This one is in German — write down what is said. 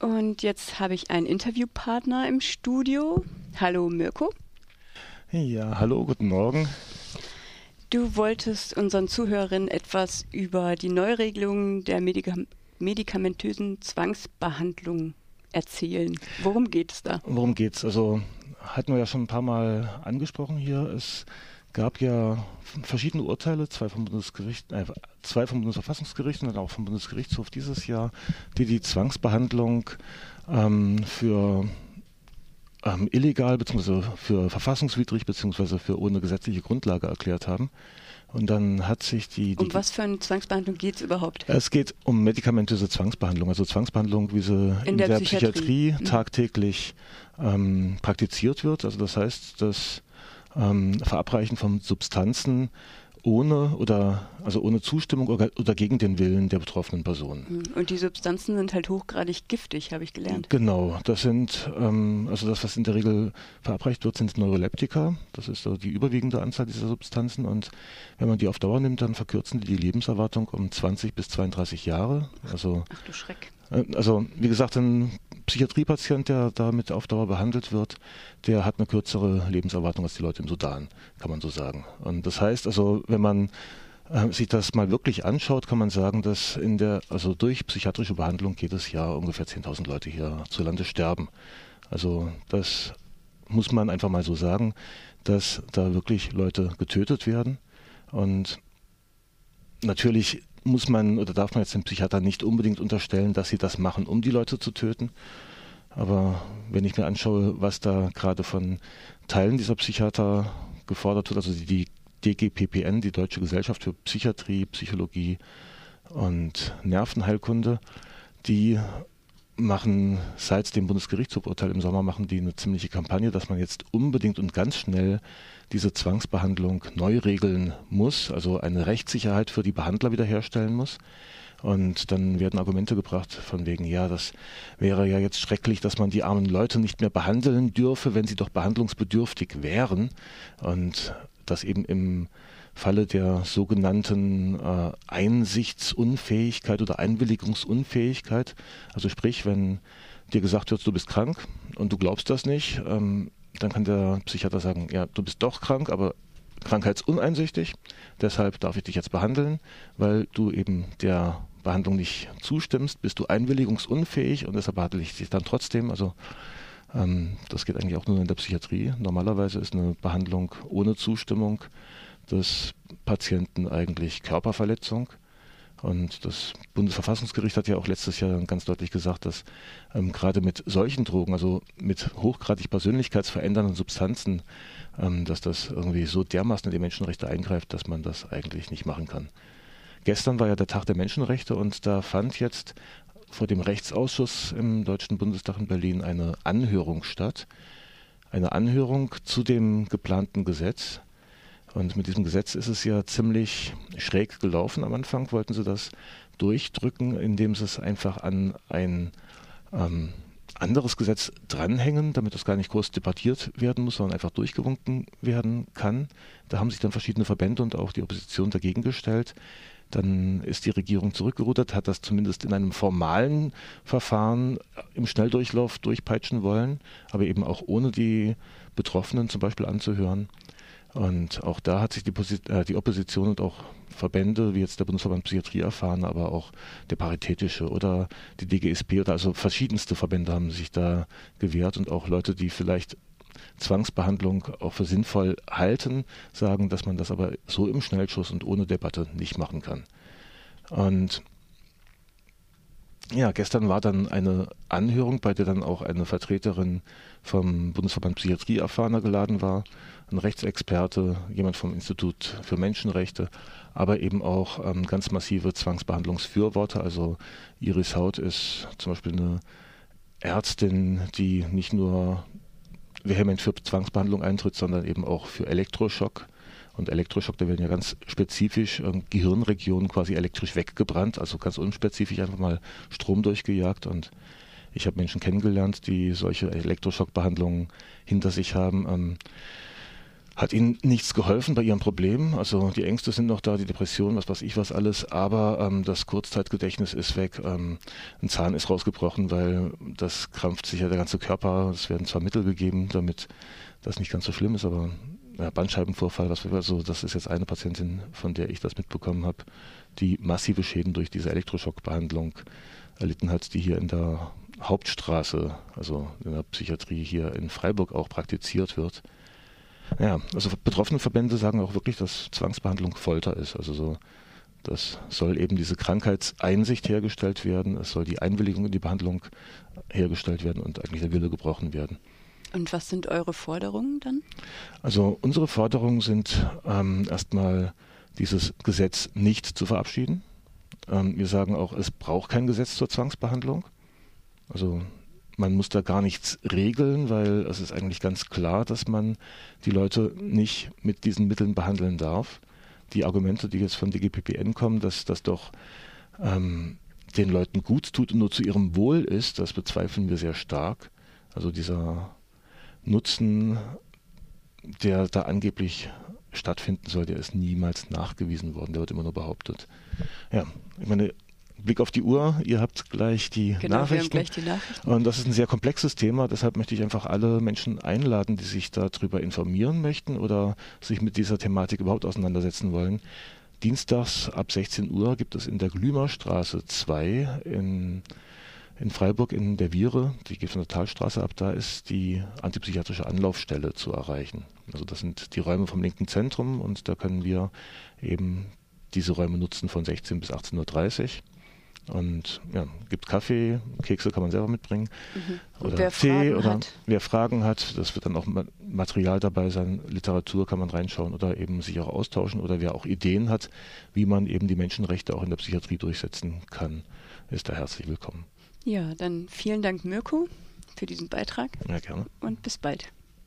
Und jetzt habe ich einen Interviewpartner im Studio. Hallo Mirko. Ja, hallo, guten Morgen. Du wolltest unseren Zuhörerinnen etwas über die Neuregelung der Medika medikamentösen Zwangsbehandlung erzählen. Worum geht es da? Worum geht es? Also hatten wir ja schon ein paar Mal angesprochen hier. Es gab ja verschiedene Urteile, zwei vom Bundesgericht, äh, zwei vom Bundesverfassungsgericht und dann auch vom Bundesgerichtshof dieses Jahr, die die Zwangsbehandlung ähm, für ähm, illegal bzw. für verfassungswidrig bzw. für ohne gesetzliche Grundlage erklärt haben. Und dann hat sich die, die Um was für eine Zwangsbehandlung geht es überhaupt? Es geht um medikamentöse Zwangsbehandlung, also Zwangsbehandlung, wie sie in, in der, der, Psychiatrie, Psychiatrie mhm. tagtäglich ähm, praktiziert wird. Also das heißt, das ähm, Verabreichen von Substanzen ohne oder also ohne Zustimmung oder, gegen den Willen der betroffenen Person. Hm. Und die Substanzen sind halt hochgradig giftig, habe ich gelernt. Genau, das sind ähm, also das, was in der Regel verabreicht wird, sind Neuroleptika. Das ist so die überwiegende Anzahl dieser Substanzen und wenn man die auf Dauer nimmt, dann verkürzen die die Lebenserwartung um 20 bis 32 Jahre. Also Ach du Schreck. Äh, also wie gesagt, ein Psychiatriepatient, der damit auf Dauer behandelt wird, der hat eine kürzere Lebenserwartung als die Leute im Sudan, kann man so sagen. Und das heißt also, wenn man äh, sich das mal wirklich anschaut, kann man sagen, dass in der, also durch psychiatrische Behandlung jedes Jahr ungefähr 10.000 Leute hierzulande sterben. Also das muss man einfach mal so sagen, dass da wirklich Leute getötet werden. Und natürlich muss man oder darf man jetzt den Psychiater nicht unbedingt unterstellen, dass sie das machen, um die Leute zu töten. Aber wenn ich mir anschaue, was da gerade von Teilen dieser Psychiater gefordert wird, also die DGPPN, die Deutsche Gesellschaft für Psychiatrie, Psychologie und Nervenheilkunde, die machen seit dem Bundesgerichtshofurteil im Sommer machen die eine ziemliche Kampagne, dass man jetzt unbedingt und ganz schnell diese Zwangsbehandlung neu regeln muss, also eine Rechtssicherheit für die Behandler wiederherstellen muss. Und dann werden Argumente gebracht von wegen, ja, das wäre ja jetzt schrecklich, dass man die armen Leute nicht mehr behandeln dürfe, wenn sie doch behandlungsbedürftig wären. Und das eben im Falle der sogenannten äh, Einsichtsunfähigkeit oder Einwilligungsunfähigkeit. Also sprich, wenn dir gesagt wird, du bist krank und du glaubst das nicht, ähm, dann kann der Psychiater sagen, ja, du bist doch krank, aber krankheitsuneinsichtig, deshalb darf ich dich jetzt behandeln, weil du eben der Behandlung nicht zustimmst, bist du einwilligungsunfähig und deshalb behandle ich dich dann trotzdem. Also ähm, das geht eigentlich auch nur in der Psychiatrie. Normalerweise ist eine Behandlung ohne Zustimmung des Patienten eigentlich Körperverletzung. Und das Bundesverfassungsgericht hat ja auch letztes Jahr ganz deutlich gesagt, dass ähm, gerade mit solchen Drogen, also mit hochgradig persönlichkeitsverändernden Substanzen, ähm, dass das irgendwie so dermaßen in die Menschenrechte eingreift, dass man das eigentlich nicht machen kann. Gestern war ja der Tag der Menschenrechte und da fand jetzt vor dem Rechtsausschuss im Deutschen Bundestag in Berlin eine Anhörung statt. Eine Anhörung zu dem geplanten Gesetz. Und mit diesem Gesetz ist es ja ziemlich schräg gelaufen. Am Anfang wollten sie das durchdrücken, indem sie es einfach an ein ähm, anderes Gesetz dranhängen, damit das gar nicht groß debattiert werden muss, sondern einfach durchgewunken werden kann. Da haben sich dann verschiedene Verbände und auch die Opposition dagegen gestellt. Dann ist die Regierung zurückgerudert, hat das zumindest in einem formalen Verfahren im Schnelldurchlauf durchpeitschen wollen, aber eben auch ohne die Betroffenen zum Beispiel anzuhören. Und auch da hat sich die, äh, die Opposition und auch Verbände, wie jetzt der Bundesverband Psychiatrie erfahren, aber auch der Paritätische oder die DGSP oder also verschiedenste Verbände haben sich da gewehrt und auch Leute, die vielleicht Zwangsbehandlung auch für sinnvoll halten, sagen, dass man das aber so im Schnellschuss und ohne Debatte nicht machen kann. Und ja, gestern war dann eine Anhörung, bei der dann auch eine Vertreterin vom Bundesverband Psychiatrie erfahrener geladen war, ein Rechtsexperte, jemand vom Institut für Menschenrechte, aber eben auch ähm, ganz massive Zwangsbehandlungsfürworter. Also Iris Haut ist zum Beispiel eine Ärztin, die nicht nur vehement für Zwangsbehandlung eintritt, sondern eben auch für Elektroschock. Und Elektroschock, da werden ja ganz spezifisch äh, Gehirnregionen quasi elektrisch weggebrannt, also ganz unspezifisch einfach mal Strom durchgejagt. Und ich habe Menschen kennengelernt, die solche Elektroschockbehandlungen hinter sich haben. Ähm, hat ihnen nichts geholfen bei ihrem Problem. Also die Ängste sind noch da, die Depression, was weiß ich was alles, aber ähm, das Kurzzeitgedächtnis ist weg. Ähm, ein Zahn ist rausgebrochen, weil das krampft sich ja der ganze Körper. Es werden zwar Mittel gegeben, damit das nicht ganz so schlimm ist, aber ja, Bandscheibenvorfall, was also das ist jetzt eine Patientin, von der ich das mitbekommen habe, die massive Schäden durch diese Elektroschockbehandlung erlitten hat, die hier in der Hauptstraße, also in der Psychiatrie hier in Freiburg auch praktiziert wird. Ja, also betroffene Verbände sagen auch wirklich, dass Zwangsbehandlung Folter ist. Also so, das soll eben diese Krankheitseinsicht hergestellt werden, es soll die Einwilligung in die Behandlung hergestellt werden und eigentlich der Wille gebrochen werden. Und was sind eure Forderungen dann? Also unsere Forderungen sind ähm, erstmal dieses Gesetz nicht zu verabschieden. Ähm, wir sagen auch, es braucht kein Gesetz zur Zwangsbehandlung. Also man muss da gar nichts regeln, weil es ist eigentlich ganz klar, dass man die Leute nicht mit diesen Mitteln behandeln darf. Die Argumente, die jetzt von DGPPN kommen, dass das doch ähm, den Leuten gut tut und nur zu ihrem Wohl ist, das bezweifeln wir sehr stark. Also dieser Nutzen, der da angeblich stattfinden soll, der ist niemals nachgewiesen worden, der wird immer nur behauptet. Ja, ich meine, Blick auf die Uhr, ihr habt gleich die, genau, Nachrichten. Gleich die Nachrichten. Und das ist ein sehr komplexes Thema, deshalb möchte ich einfach alle Menschen einladen, die sich darüber informieren möchten oder sich mit dieser Thematik überhaupt auseinandersetzen wollen. Dienstags ab 16 Uhr gibt es in der Glümerstraße 2 in in Freiburg in der Viere, die geht von der Talstraße ab, da ist die antipsychiatrische Anlaufstelle zu erreichen. Also das sind die Räume vom linken Zentrum und da können wir eben diese Räume nutzen von 16 bis 18.30 Uhr. Und ja, gibt Kaffee, Kekse kann man selber mitbringen. Mhm. Oder wer Tee Fragen oder hat. wer Fragen hat, das wird dann auch Material dabei sein, Literatur kann man reinschauen oder eben sich auch austauschen oder wer auch Ideen hat, wie man eben die Menschenrechte auch in der Psychiatrie durchsetzen kann, ist da herzlich willkommen. Ja, dann vielen Dank, Mirko, für diesen Beitrag. Ja, gerne. Und bis bald.